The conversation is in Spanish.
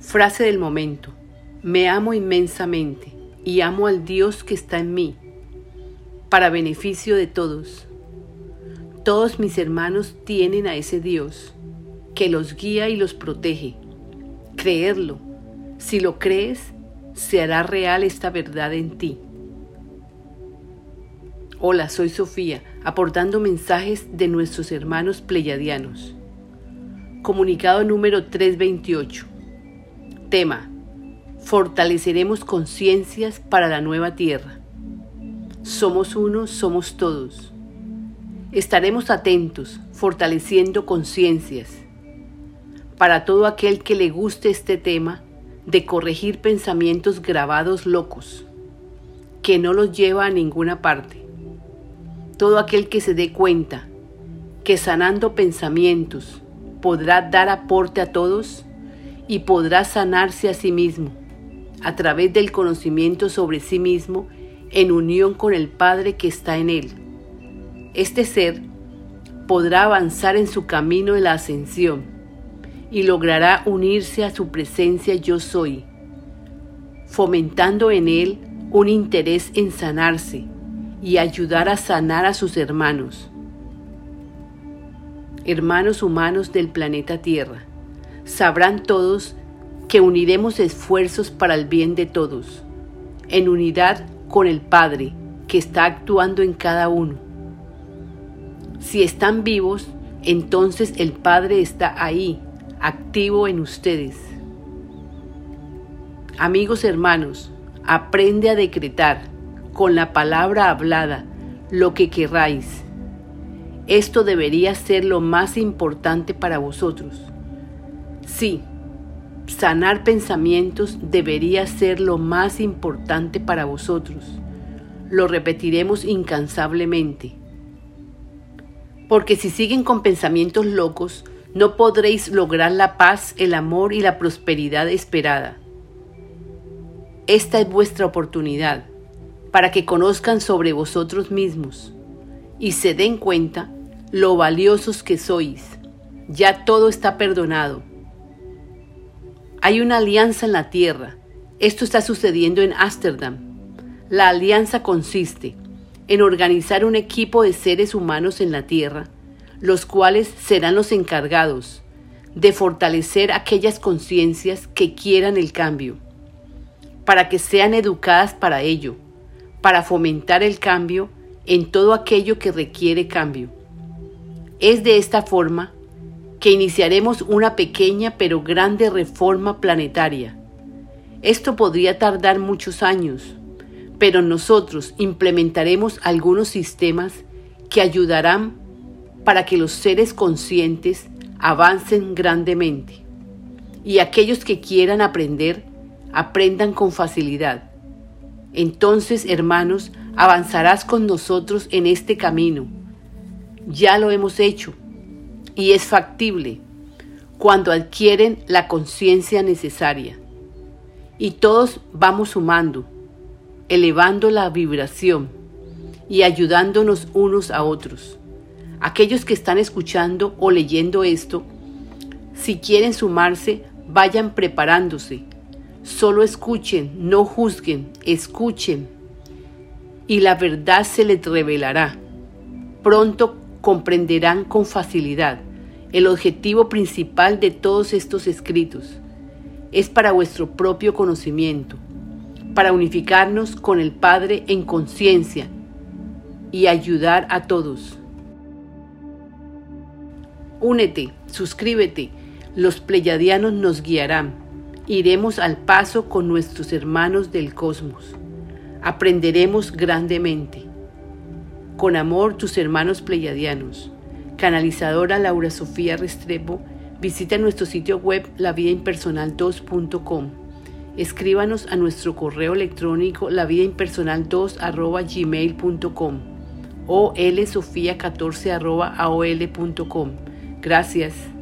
Frase del momento. Me amo inmensamente y amo al Dios que está en mí, para beneficio de todos. Todos mis hermanos tienen a ese Dios, que los guía y los protege. Creerlo. Si lo crees, se hará real esta verdad en ti. Hola, soy Sofía, aportando mensajes de nuestros hermanos pleyadianos. Comunicado número 328. Tema. Fortaleceremos conciencias para la nueva tierra. Somos uno, somos todos. Estaremos atentos, fortaleciendo conciencias. Para todo aquel que le guste este tema, de corregir pensamientos grabados locos, que no los lleva a ninguna parte todo aquel que se dé cuenta que sanando pensamientos podrá dar aporte a todos y podrá sanarse a sí mismo a través del conocimiento sobre sí mismo en unión con el Padre que está en él. Este ser podrá avanzar en su camino de la ascensión y logrará unirse a su presencia yo soy, fomentando en él un interés en sanarse y ayudar a sanar a sus hermanos. Hermanos humanos del planeta Tierra, sabrán todos que uniremos esfuerzos para el bien de todos, en unidad con el Padre que está actuando en cada uno. Si están vivos, entonces el Padre está ahí, activo en ustedes. Amigos hermanos, aprende a decretar con la palabra hablada lo que querráis. Esto debería ser lo más importante para vosotros. Sí, sanar pensamientos debería ser lo más importante para vosotros. Lo repetiremos incansablemente. Porque si siguen con pensamientos locos, no podréis lograr la paz, el amor y la prosperidad esperada. Esta es vuestra oportunidad para que conozcan sobre vosotros mismos y se den cuenta lo valiosos que sois. Ya todo está perdonado. Hay una alianza en la tierra. Esto está sucediendo en Ámsterdam. La alianza consiste en organizar un equipo de seres humanos en la tierra, los cuales serán los encargados de fortalecer aquellas conciencias que quieran el cambio, para que sean educadas para ello para fomentar el cambio en todo aquello que requiere cambio. Es de esta forma que iniciaremos una pequeña pero grande reforma planetaria. Esto podría tardar muchos años, pero nosotros implementaremos algunos sistemas que ayudarán para que los seres conscientes avancen grandemente y aquellos que quieran aprender aprendan con facilidad. Entonces, hermanos, avanzarás con nosotros en este camino. Ya lo hemos hecho y es factible cuando adquieren la conciencia necesaria. Y todos vamos sumando, elevando la vibración y ayudándonos unos a otros. Aquellos que están escuchando o leyendo esto, si quieren sumarse, vayan preparándose Solo escuchen, no juzguen, escuchen y la verdad se les revelará. Pronto comprenderán con facilidad el objetivo principal de todos estos escritos. Es para vuestro propio conocimiento, para unificarnos con el Padre en conciencia y ayudar a todos. Únete, suscríbete, los pleyadianos nos guiarán iremos al paso con nuestros hermanos del cosmos. Aprenderemos grandemente. Con amor, tus hermanos pleyadianos. Canalizadora Laura Sofía Restrepo, visita nuestro sitio web lavidaimpersonal2.com. Escríbanos a nuestro correo electrónico lavidaimpersonal2 o lsofía14 aol.com. Gracias.